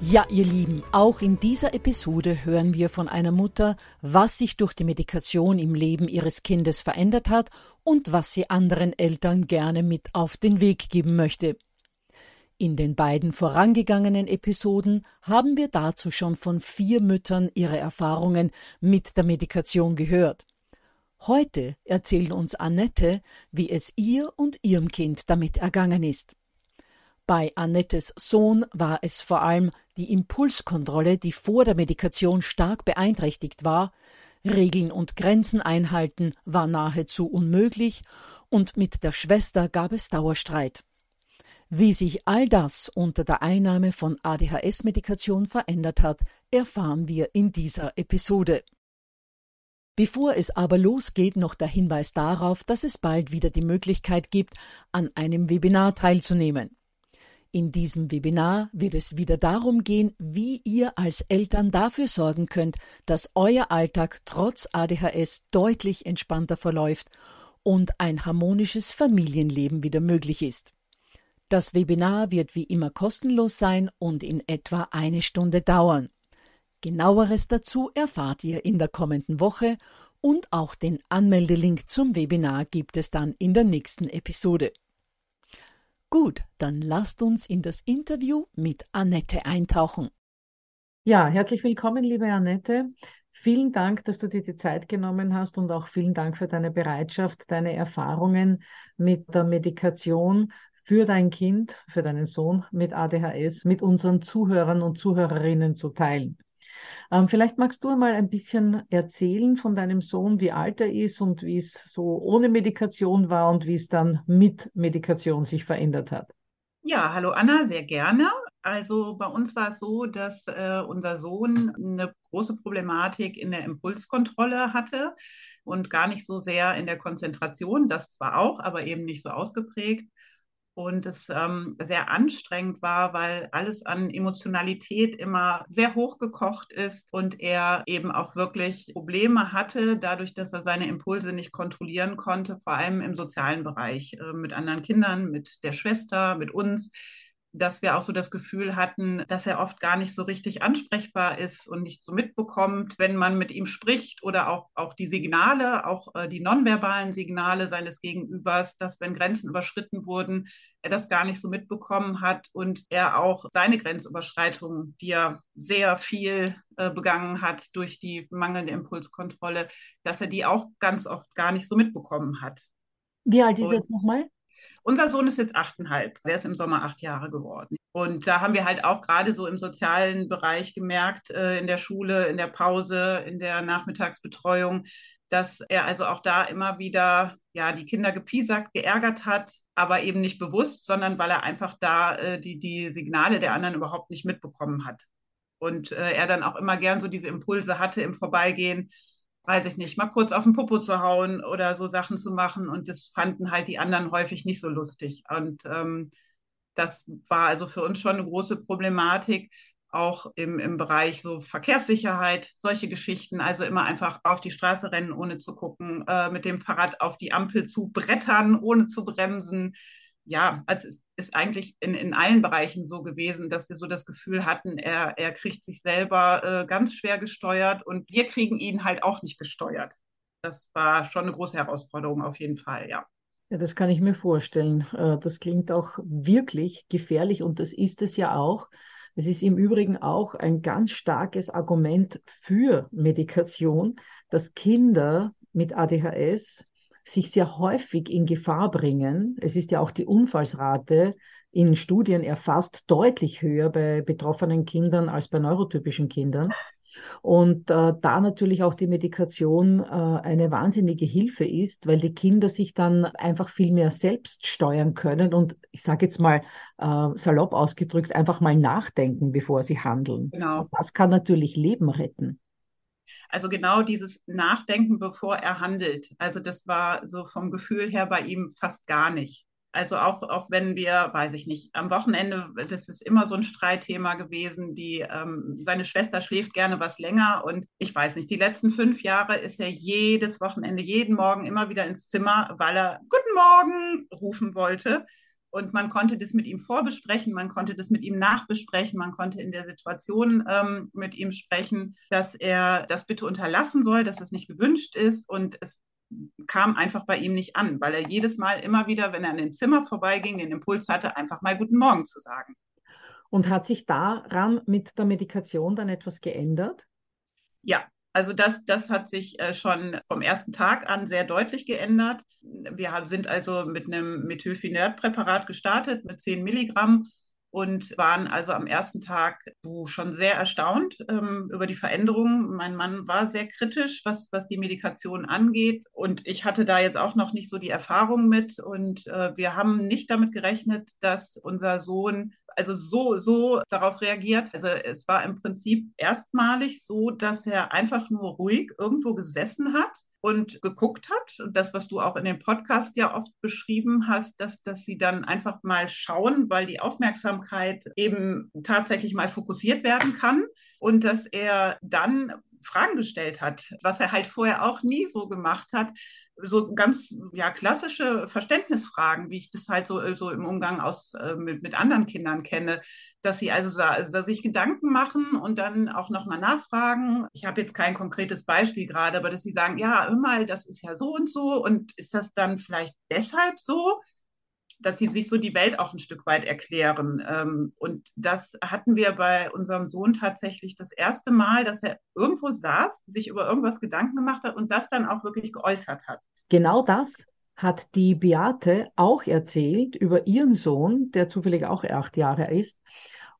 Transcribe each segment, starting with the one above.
Ja, ihr Lieben, auch in dieser Episode hören wir von einer Mutter, was sich durch die Medikation im Leben ihres Kindes verändert hat und was sie anderen Eltern gerne mit auf den Weg geben möchte. In den beiden vorangegangenen Episoden haben wir dazu schon von vier Müttern ihre Erfahrungen mit der Medikation gehört. Heute erzählen uns Annette, wie es ihr und ihrem Kind damit ergangen ist. Bei Annettes Sohn war es vor allem die Impulskontrolle, die vor der Medikation stark beeinträchtigt war, Regeln und Grenzen einhalten war nahezu unmöglich, und mit der Schwester gab es Dauerstreit. Wie sich all das unter der Einnahme von ADHS-Medikation verändert hat, erfahren wir in dieser Episode. Bevor es aber losgeht, noch der Hinweis darauf, dass es bald wieder die Möglichkeit gibt, an einem Webinar teilzunehmen. In diesem Webinar wird es wieder darum gehen, wie ihr als Eltern dafür sorgen könnt, dass euer Alltag trotz ADHS deutlich entspannter verläuft und ein harmonisches Familienleben wieder möglich ist. Das Webinar wird wie immer kostenlos sein und in etwa eine Stunde dauern. Genaueres dazu erfahrt ihr in der kommenden Woche und auch den Anmeldelink zum Webinar gibt es dann in der nächsten Episode. Gut, dann lasst uns in das Interview mit Annette eintauchen. Ja, herzlich willkommen, liebe Annette. Vielen Dank, dass du dir die Zeit genommen hast und auch vielen Dank für deine Bereitschaft, deine Erfahrungen mit der Medikation für dein Kind, für deinen Sohn mit ADHS, mit unseren Zuhörern und Zuhörerinnen zu teilen. Ähm, vielleicht magst du mal ein bisschen erzählen von deinem Sohn, wie alt er ist und wie es so ohne Medikation war und wie es dann mit Medikation sich verändert hat. Ja, hallo Anna, sehr gerne. Also bei uns war es so, dass äh, unser Sohn eine große Problematik in der Impulskontrolle hatte und gar nicht so sehr in der Konzentration, das zwar auch, aber eben nicht so ausgeprägt und es ähm, sehr anstrengend war, weil alles an Emotionalität immer sehr hochgekocht ist und er eben auch wirklich Probleme hatte, dadurch, dass er seine Impulse nicht kontrollieren konnte, vor allem im sozialen Bereich äh, mit anderen Kindern, mit der Schwester, mit uns dass wir auch so das Gefühl hatten, dass er oft gar nicht so richtig ansprechbar ist und nicht so mitbekommt, wenn man mit ihm spricht oder auch, auch die Signale, auch äh, die nonverbalen Signale seines Gegenübers, dass wenn Grenzen überschritten wurden, er das gar nicht so mitbekommen hat und er auch seine Grenzüberschreitungen, die er sehr viel äh, begangen hat durch die mangelnde Impulskontrolle, dass er die auch ganz oft gar nicht so mitbekommen hat. Wie alt ist er jetzt nochmal? Unser Sohn ist jetzt achteinhalb. Der ist im Sommer acht Jahre geworden. Und da haben wir halt auch gerade so im sozialen Bereich gemerkt, äh, in der Schule, in der Pause, in der Nachmittagsbetreuung, dass er also auch da immer wieder ja die Kinder gepiesackt, geärgert hat, aber eben nicht bewusst, sondern weil er einfach da äh, die, die Signale der anderen überhaupt nicht mitbekommen hat. Und äh, er dann auch immer gern so diese Impulse hatte im Vorbeigehen, weiß ich nicht, mal kurz auf den Popo zu hauen oder so Sachen zu machen. Und das fanden halt die anderen häufig nicht so lustig. Und ähm, das war also für uns schon eine große Problematik, auch im, im Bereich so Verkehrssicherheit, solche Geschichten. Also immer einfach auf die Straße rennen, ohne zu gucken, äh, mit dem Fahrrad auf die Ampel zu brettern, ohne zu bremsen. Ja, also es ist eigentlich in, in allen Bereichen so gewesen, dass wir so das Gefühl hatten, er, er kriegt sich selber äh, ganz schwer gesteuert und wir kriegen ihn halt auch nicht gesteuert. Das war schon eine große Herausforderung auf jeden Fall, ja. Ja, das kann ich mir vorstellen. Äh, das klingt auch wirklich gefährlich und das ist es ja auch. Es ist im Übrigen auch ein ganz starkes Argument für Medikation, dass Kinder mit ADHS sich sehr häufig in Gefahr bringen. Es ist ja auch die Unfallsrate in Studien erfasst deutlich höher bei betroffenen Kindern als bei neurotypischen Kindern. Und äh, da natürlich auch die Medikation äh, eine wahnsinnige Hilfe ist, weil die Kinder sich dann einfach viel mehr selbst steuern können und ich sage jetzt mal äh, salopp ausgedrückt, einfach mal nachdenken, bevor sie handeln. Genau. Und das kann natürlich Leben retten. Also genau dieses Nachdenken, bevor er handelt. Also das war so vom Gefühl her bei ihm fast gar nicht. Also auch, auch wenn wir, weiß ich nicht, am Wochenende, das ist immer so ein Streitthema gewesen, die, ähm, seine Schwester schläft gerne was länger und ich weiß nicht, die letzten fünf Jahre ist er jedes Wochenende, jeden Morgen immer wieder ins Zimmer, weil er Guten Morgen rufen wollte. Und man konnte das mit ihm vorbesprechen, man konnte das mit ihm nachbesprechen, man konnte in der Situation ähm, mit ihm sprechen, dass er das bitte unterlassen soll, dass es nicht gewünscht ist. Und es kam einfach bei ihm nicht an, weil er jedes Mal immer wieder, wenn er an dem Zimmer vorbeiging, den Impuls hatte, einfach mal Guten Morgen zu sagen. Und hat sich daran mit der Medikation dann etwas geändert? Ja, also das, das hat sich äh, schon vom ersten Tag an sehr deutlich geändert. Wir sind also mit einem Methylphenidpräparat gestartet mit 10 Milligramm und waren also am ersten Tag schon sehr erstaunt ähm, über die Veränderungen. Mein Mann war sehr kritisch, was, was die Medikation angeht. Und ich hatte da jetzt auch noch nicht so die Erfahrung mit. Und äh, wir haben nicht damit gerechnet, dass unser Sohn also so, so darauf reagiert. Also es war im Prinzip erstmalig so, dass er einfach nur ruhig irgendwo gesessen hat und geguckt hat. Und das, was du auch in dem Podcast ja oft beschrieben hast, dass, dass sie dann einfach mal schauen, weil die Aufmerksamkeit eben tatsächlich mal fokussiert werden kann und dass er dann Fragen gestellt hat, was er halt vorher auch nie so gemacht hat. So ganz ja, klassische Verständnisfragen, wie ich das halt so, so im Umgang aus, äh, mit, mit anderen Kindern kenne, dass sie also da, also sich Gedanken machen und dann auch nochmal nachfragen. Ich habe jetzt kein konkretes Beispiel gerade, aber dass sie sagen, ja, hör mal, das ist ja so und so und ist das dann vielleicht deshalb so? Dass sie sich so die Welt auch ein Stück weit erklären. Ähm, und das hatten wir bei unserem Sohn tatsächlich das erste Mal, dass er irgendwo saß, sich über irgendwas Gedanken gemacht hat und das dann auch wirklich geäußert hat. Genau das hat die Beate auch erzählt über ihren Sohn, der zufällig auch acht Jahre ist.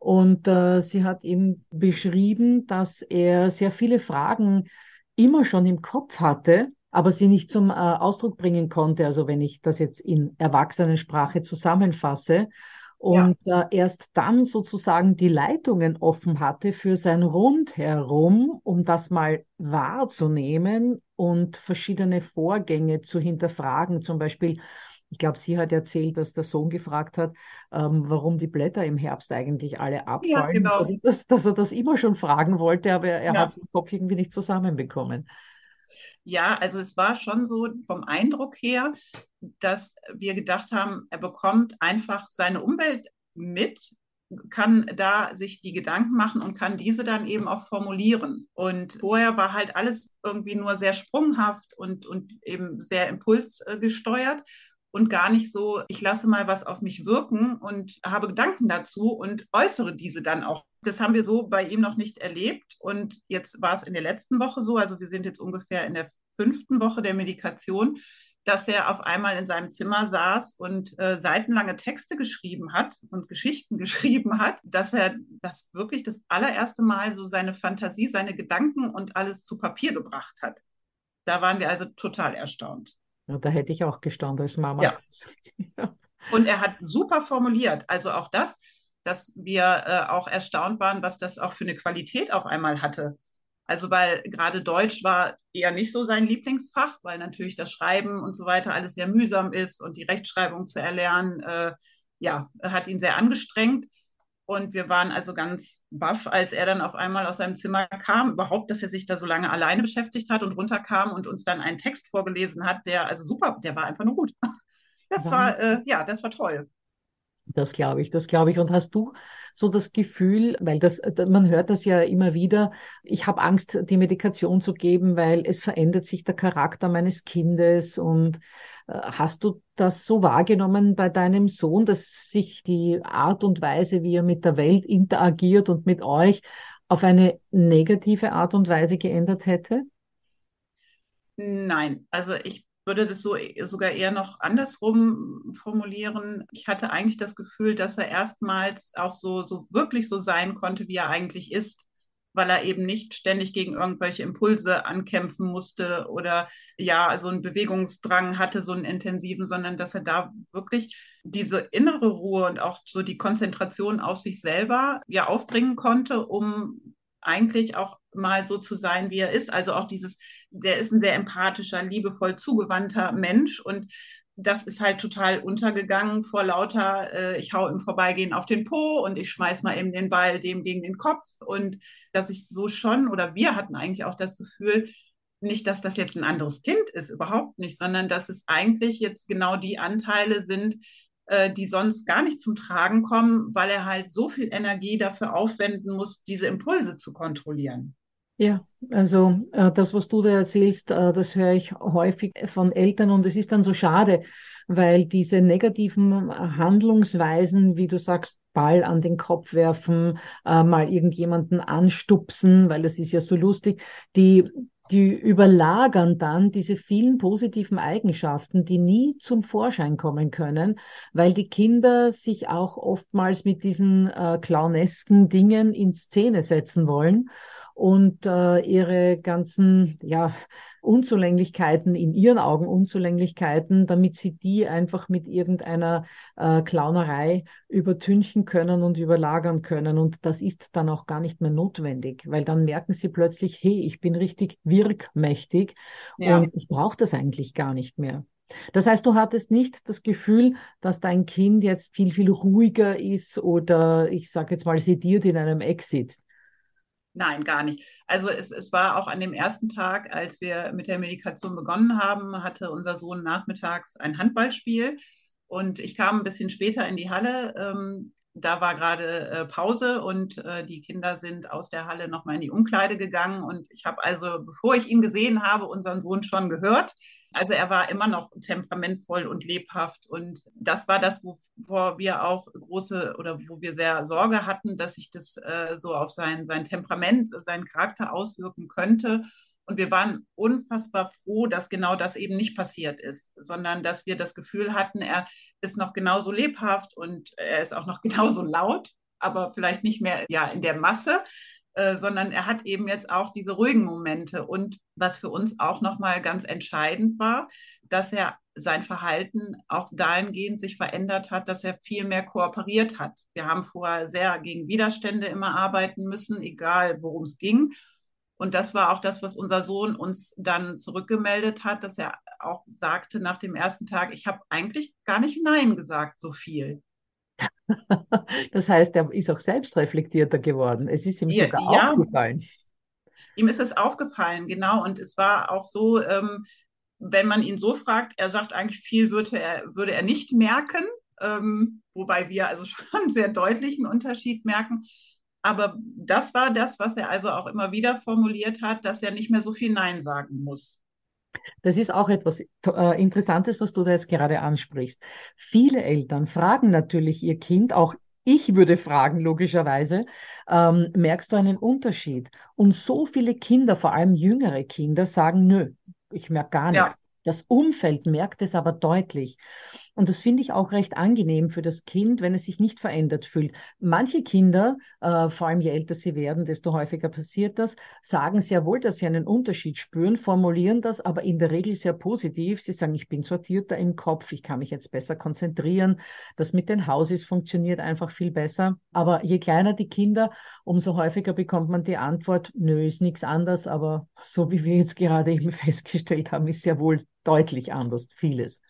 Und äh, sie hat ihm beschrieben, dass er sehr viele Fragen immer schon im Kopf hatte, aber sie nicht zum äh, Ausdruck bringen konnte. Also wenn ich das jetzt in Erwachsenensprache zusammenfasse und ja. äh, erst dann sozusagen die Leitungen offen hatte für sein Rundherum, um das mal wahrzunehmen und verschiedene Vorgänge zu hinterfragen. Zum Beispiel, ich glaube, sie hat erzählt, dass der Sohn gefragt hat, ähm, warum die Blätter im Herbst eigentlich alle abfallen. Ja, genau. also, dass, dass, er das immer schon fragen wollte, aber er, er ja. hat den Kopf irgendwie nicht zusammenbekommen. Ja, also es war schon so vom Eindruck her, dass wir gedacht haben, er bekommt einfach seine Umwelt mit, kann da sich die Gedanken machen und kann diese dann eben auch formulieren. Und vorher war halt alles irgendwie nur sehr sprunghaft und, und eben sehr impulsgesteuert und gar nicht so, ich lasse mal was auf mich wirken und habe Gedanken dazu und äußere diese dann auch. Das haben wir so bei ihm noch nicht erlebt und jetzt war es in der letzten Woche so, also wir sind jetzt ungefähr in der fünften Woche der Medikation, dass er auf einmal in seinem Zimmer saß und äh, seitenlange Texte geschrieben hat und Geschichten geschrieben hat, dass er das wirklich das allererste Mal so seine Fantasie, seine Gedanken und alles zu Papier gebracht hat Da waren wir also total erstaunt. Ja, da hätte ich auch gestaunt als Mama. Ja. Und er hat super formuliert. Also auch das, dass wir äh, auch erstaunt waren, was das auch für eine Qualität auf einmal hatte. Also weil gerade Deutsch war eher nicht so sein Lieblingsfach, weil natürlich das Schreiben und so weiter alles sehr mühsam ist und die Rechtschreibung zu erlernen, äh, ja, hat ihn sehr angestrengt. Und wir waren also ganz baff, als er dann auf einmal aus seinem Zimmer kam, überhaupt, dass er sich da so lange alleine beschäftigt hat und runterkam und uns dann einen Text vorgelesen hat, der also super, der war einfach nur gut. Das war, äh, ja, das war toll. Das glaube ich, das glaube ich. Und hast du so das Gefühl, weil das, man hört das ja immer wieder, ich habe Angst, die Medikation zu geben, weil es verändert sich der Charakter meines Kindes. Und äh, hast du das so wahrgenommen bei deinem Sohn, dass sich die Art und Weise, wie er mit der Welt interagiert und mit euch auf eine negative Art und Weise geändert hätte? Nein, also ich würde das so sogar eher noch andersrum formulieren. Ich hatte eigentlich das Gefühl, dass er erstmals auch so, so wirklich so sein konnte, wie er eigentlich ist, weil er eben nicht ständig gegen irgendwelche Impulse ankämpfen musste oder ja, so einen Bewegungsdrang hatte, so einen intensiven, sondern dass er da wirklich diese innere Ruhe und auch so die Konzentration auf sich selber ja aufbringen konnte, um eigentlich auch mal so zu sein, wie er ist. Also auch dieses, der ist ein sehr empathischer, liebevoll zugewandter Mensch und das ist halt total untergegangen vor lauter, äh, ich hau im Vorbeigehen auf den Po und ich schmeiß mal eben den Ball dem gegen den Kopf und dass ich so schon, oder wir hatten eigentlich auch das Gefühl, nicht, dass das jetzt ein anderes Kind ist, überhaupt nicht, sondern dass es eigentlich jetzt genau die Anteile sind, äh, die sonst gar nicht zum Tragen kommen, weil er halt so viel Energie dafür aufwenden muss, diese Impulse zu kontrollieren. Ja, also äh, das, was du da erzählst, äh, das höre ich häufig von Eltern und es ist dann so schade, weil diese negativen Handlungsweisen, wie du sagst, Ball an den Kopf werfen, äh, mal irgendjemanden anstupsen, weil das ist ja so lustig, die die überlagern dann diese vielen positiven Eigenschaften, die nie zum Vorschein kommen können, weil die Kinder sich auch oftmals mit diesen äh, clownesken Dingen in Szene setzen wollen und äh, ihre ganzen ja, Unzulänglichkeiten, in ihren Augen Unzulänglichkeiten, damit sie die einfach mit irgendeiner äh, Clownerei übertünchen können und überlagern können. Und das ist dann auch gar nicht mehr notwendig, weil dann merken sie plötzlich, hey, ich bin richtig wirkmächtig ja. und ich brauche das eigentlich gar nicht mehr. Das heißt, du hattest nicht das Gefühl, dass dein Kind jetzt viel, viel ruhiger ist oder ich sage jetzt mal sediert in einem sitzt. Nein, gar nicht. Also es, es war auch an dem ersten Tag, als wir mit der Medikation begonnen haben, hatte unser Sohn nachmittags ein Handballspiel und ich kam ein bisschen später in die Halle. Ähm, da war gerade äh, Pause und äh, die Kinder sind aus der Halle nochmal in die Umkleide gegangen. Und ich habe also, bevor ich ihn gesehen habe, unseren Sohn schon gehört. Also er war immer noch temperamentvoll und lebhaft. Und das war das, wovor wir auch große oder wo wir sehr Sorge hatten, dass sich das äh, so auf sein, sein Temperament, seinen Charakter auswirken könnte. Und wir waren unfassbar froh, dass genau das eben nicht passiert ist, sondern dass wir das Gefühl hatten, er ist noch genauso lebhaft und er ist auch noch genauso laut, aber vielleicht nicht mehr ja in der Masse, äh, sondern er hat eben jetzt auch diese ruhigen Momente. Und was für uns auch nochmal ganz entscheidend war, dass er sein Verhalten auch dahingehend sich verändert hat, dass er viel mehr kooperiert hat. Wir haben vorher sehr gegen Widerstände immer arbeiten müssen, egal worum es ging. Und das war auch das, was unser Sohn uns dann zurückgemeldet hat, dass er auch sagte nach dem ersten Tag, ich habe eigentlich gar nicht Nein gesagt, so viel. Das heißt, er ist auch selbst reflektierter geworden. Es ist ihm ja, sogar ja, aufgefallen. Ihm ist es aufgefallen, genau. Und es war auch so, ähm, wenn man ihn so fragt, er sagt eigentlich, viel würde er, würde er nicht merken, ähm, wobei wir also schon einen sehr deutlichen Unterschied merken. Aber das war das, was er also auch immer wieder formuliert hat, dass er nicht mehr so viel Nein sagen muss. Das ist auch etwas äh, Interessantes, was du da jetzt gerade ansprichst. Viele Eltern fragen natürlich ihr Kind, auch ich würde fragen, logischerweise, ähm, merkst du einen Unterschied? Und so viele Kinder, vor allem jüngere Kinder, sagen, nö, ich merke gar nichts. Ja. Das Umfeld merkt es aber deutlich. Und das finde ich auch recht angenehm für das Kind, wenn es sich nicht verändert fühlt. Manche Kinder, äh, vor allem je älter sie werden, desto häufiger passiert das, sagen sehr wohl, dass sie einen Unterschied spüren, formulieren das aber in der Regel sehr positiv. Sie sagen, ich bin sortierter im Kopf, ich kann mich jetzt besser konzentrieren. Das mit den Hauses funktioniert einfach viel besser. Aber je kleiner die Kinder, umso häufiger bekommt man die Antwort, nö, ist nichts anders. Aber so wie wir jetzt gerade eben festgestellt haben, ist sehr wohl deutlich anders, vieles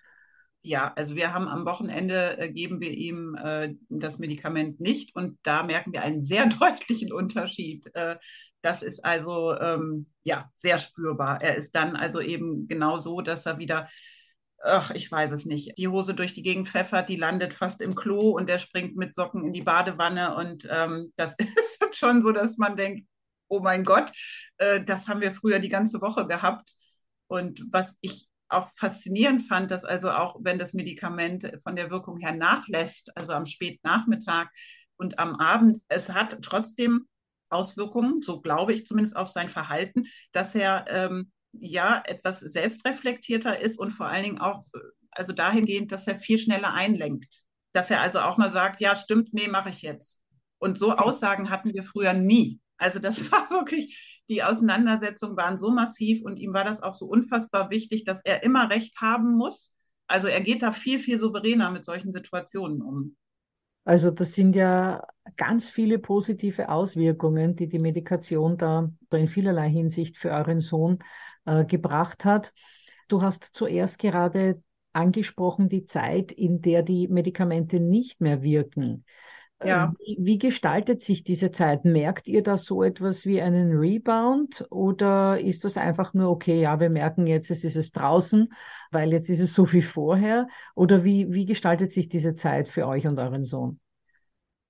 ja, also wir haben am Wochenende äh, geben wir ihm äh, das Medikament nicht und da merken wir einen sehr deutlichen Unterschied. Äh, das ist also ähm, ja sehr spürbar. Er ist dann also eben genau so, dass er wieder, ach, ich weiß es nicht, die Hose durch die Gegend pfeffert, die landet fast im Klo und der springt mit Socken in die Badewanne und ähm, das ist schon so, dass man denkt, oh mein Gott, äh, das haben wir früher die ganze Woche gehabt. Und was ich auch faszinierend fand, dass also auch wenn das Medikament von der Wirkung her nachlässt, also am Spätnachmittag und am Abend, es hat trotzdem Auswirkungen, so glaube ich zumindest auf sein Verhalten, dass er ähm, ja etwas selbstreflektierter ist und vor allen Dingen auch also dahingehend, dass er viel schneller einlenkt. Dass er also auch mal sagt, ja, stimmt, nee, mache ich jetzt. Und so Aussagen hatten wir früher nie. Also das war wirklich, die Auseinandersetzungen waren so massiv und ihm war das auch so unfassbar wichtig, dass er immer recht haben muss. Also er geht da viel, viel souveräner mit solchen Situationen um. Also das sind ja ganz viele positive Auswirkungen, die die Medikation da in vielerlei Hinsicht für euren Sohn äh, gebracht hat. Du hast zuerst gerade angesprochen die Zeit, in der die Medikamente nicht mehr wirken. Ja. Wie, wie, gestaltet sich diese Zeit? Merkt ihr da so etwas wie einen Rebound oder ist das einfach nur, okay, ja, wir merken jetzt, es ist es draußen, weil jetzt ist es so wie vorher? Oder wie, wie gestaltet sich diese Zeit für euch und euren Sohn?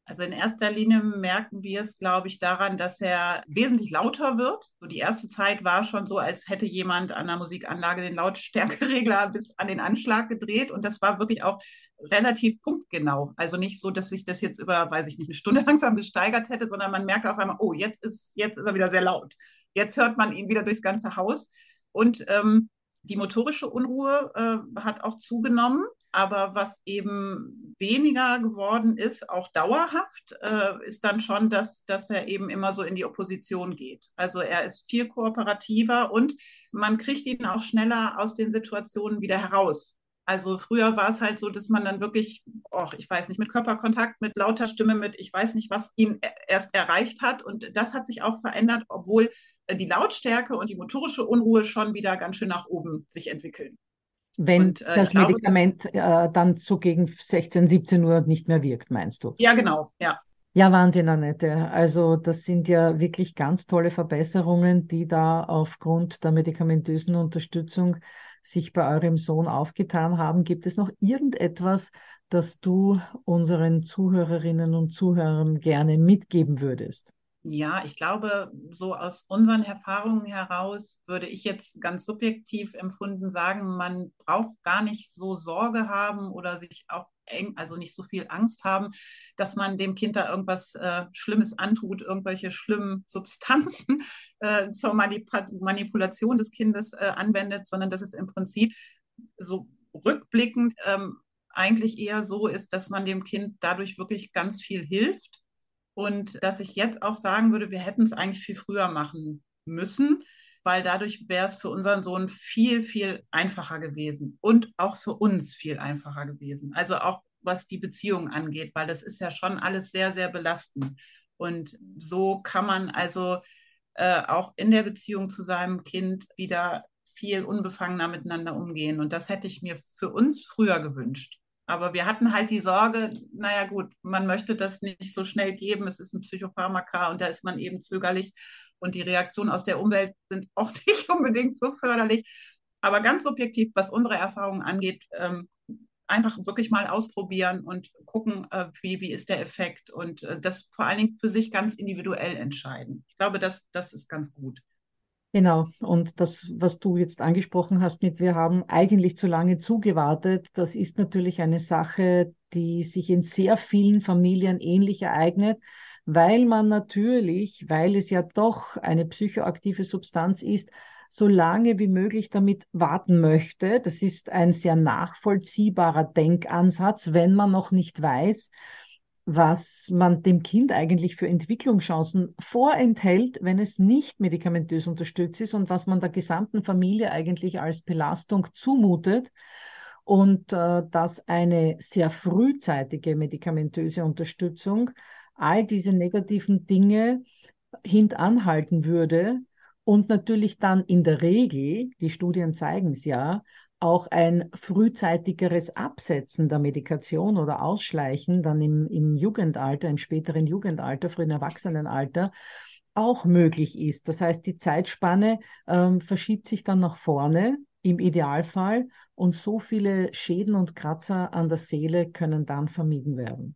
Also in erster Linie merken wir es, glaube ich, daran, dass er wesentlich lauter wird. So die erste Zeit war schon so, als hätte jemand an der Musikanlage den Lautstärkeregler bis an den Anschlag gedreht. Und das war wirklich auch relativ punktgenau. Also nicht so, dass sich das jetzt über, weiß ich nicht, eine Stunde langsam gesteigert hätte, sondern man merkt auf einmal, oh, jetzt ist, jetzt ist er wieder sehr laut. Jetzt hört man ihn wieder durchs ganze Haus. Und ähm, die motorische Unruhe äh, hat auch zugenommen. Aber was eben weniger geworden ist, auch dauerhaft, äh, ist dann schon, dass, dass er eben immer so in die Opposition geht. Also er ist viel kooperativer und man kriegt ihn auch schneller aus den Situationen wieder heraus. Also früher war es halt so, dass man dann wirklich, oh, ich weiß nicht, mit Körperkontakt, mit lauter Stimme, mit ich weiß nicht, was ihn erst erreicht hat. Und das hat sich auch verändert, obwohl die Lautstärke und die motorische Unruhe schon wieder ganz schön nach oben sich entwickeln. Wenn und, äh, das Medikament glaube, äh, dann so gegen 16, 17 Uhr nicht mehr wirkt, meinst du? Ja, genau, ja. Ja, Wahnsinn, Annette. Also das sind ja wirklich ganz tolle Verbesserungen, die da aufgrund der medikamentösen Unterstützung sich bei eurem Sohn aufgetan haben. Gibt es noch irgendetwas, das du unseren Zuhörerinnen und Zuhörern gerne mitgeben würdest? Ja, ich glaube, so aus unseren Erfahrungen heraus würde ich jetzt ganz subjektiv empfunden sagen, man braucht gar nicht so Sorge haben oder sich auch eng, also nicht so viel Angst haben, dass man dem Kind da irgendwas äh, Schlimmes antut, irgendwelche schlimmen Substanzen äh, zur Manip Manipulation des Kindes äh, anwendet, sondern dass es im Prinzip so rückblickend ähm, eigentlich eher so ist, dass man dem Kind dadurch wirklich ganz viel hilft und dass ich jetzt auch sagen würde, wir hätten es eigentlich viel früher machen müssen, weil dadurch wäre es für unseren Sohn viel, viel einfacher gewesen und auch für uns viel einfacher gewesen. Also auch was die Beziehung angeht, weil das ist ja schon alles sehr, sehr belastend. Und so kann man also äh, auch in der Beziehung zu seinem Kind wieder viel unbefangener miteinander umgehen. Und das hätte ich mir für uns früher gewünscht. Aber wir hatten halt die Sorge, naja gut, man möchte das nicht so schnell geben, es ist ein Psychopharmaka und da ist man eben zögerlich und die Reaktionen aus der Umwelt sind auch nicht unbedingt so förderlich. Aber ganz subjektiv, was unsere Erfahrungen angeht, ähm, einfach wirklich mal ausprobieren und gucken, äh, wie, wie ist der Effekt und äh, das vor allen Dingen für sich ganz individuell entscheiden. Ich glaube, das, das ist ganz gut. Genau. Und das, was du jetzt angesprochen hast mit, wir haben eigentlich zu lange zugewartet, das ist natürlich eine Sache, die sich in sehr vielen Familien ähnlich ereignet, weil man natürlich, weil es ja doch eine psychoaktive Substanz ist, so lange wie möglich damit warten möchte. Das ist ein sehr nachvollziehbarer Denkansatz, wenn man noch nicht weiß, was man dem Kind eigentlich für Entwicklungschancen vorenthält, wenn es nicht medikamentös unterstützt ist und was man der gesamten Familie eigentlich als Belastung zumutet. Und äh, dass eine sehr frühzeitige medikamentöse Unterstützung all diese negativen Dinge hintanhalten würde und natürlich dann in der Regel, die Studien zeigen es ja, auch ein frühzeitigeres Absetzen der Medikation oder Ausschleichen dann im, im Jugendalter, im späteren Jugendalter, frühen Erwachsenenalter auch möglich ist. Das heißt, die Zeitspanne ähm, verschiebt sich dann nach vorne im Idealfall und so viele Schäden und Kratzer an der Seele können dann vermieden werden.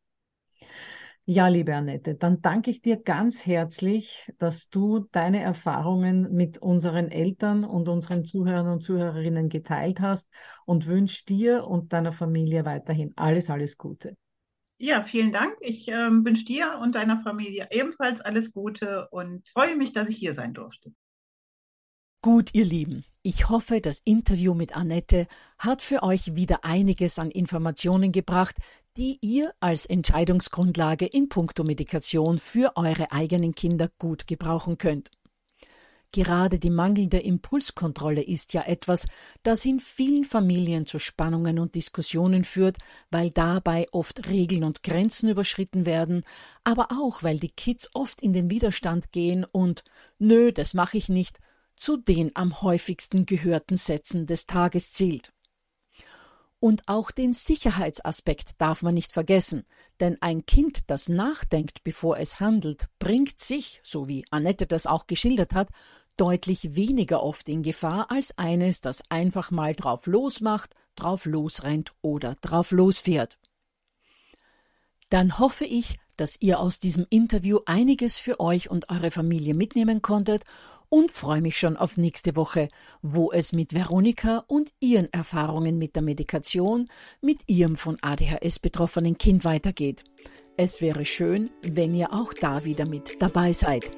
Ja, liebe Annette, dann danke ich dir ganz herzlich, dass du deine Erfahrungen mit unseren Eltern und unseren Zuhörern und Zuhörerinnen geteilt hast und wünsche dir und deiner Familie weiterhin alles, alles Gute. Ja, vielen Dank. Ich äh, wünsche dir und deiner Familie ebenfalls alles Gute und freue mich, dass ich hier sein durfte. Gut, ihr Lieben, ich hoffe, das Interview mit Annette hat für euch wieder einiges an Informationen gebracht, die ihr als Entscheidungsgrundlage in puncto Medikation für eure eigenen Kinder gut gebrauchen könnt. Gerade die mangelnde Impulskontrolle ist ja etwas, das in vielen Familien zu Spannungen und Diskussionen führt, weil dabei oft Regeln und Grenzen überschritten werden, aber auch weil die Kids oft in den Widerstand gehen und Nö, das mache ich nicht zu den am häufigsten gehörten Sätzen des Tages zählt. Und auch den Sicherheitsaspekt darf man nicht vergessen, denn ein Kind, das nachdenkt, bevor es handelt, bringt sich, so wie Annette das auch geschildert hat, deutlich weniger oft in Gefahr als eines, das einfach mal drauf losmacht, drauf losrennt oder drauf losfährt. Dann hoffe ich, dass ihr aus diesem Interview einiges für euch und eure Familie mitnehmen konntet und freue mich schon auf nächste Woche, wo es mit Veronika und ihren Erfahrungen mit der Medikation mit ihrem von ADHS betroffenen Kind weitergeht. Es wäre schön, wenn ihr auch da wieder mit dabei seid.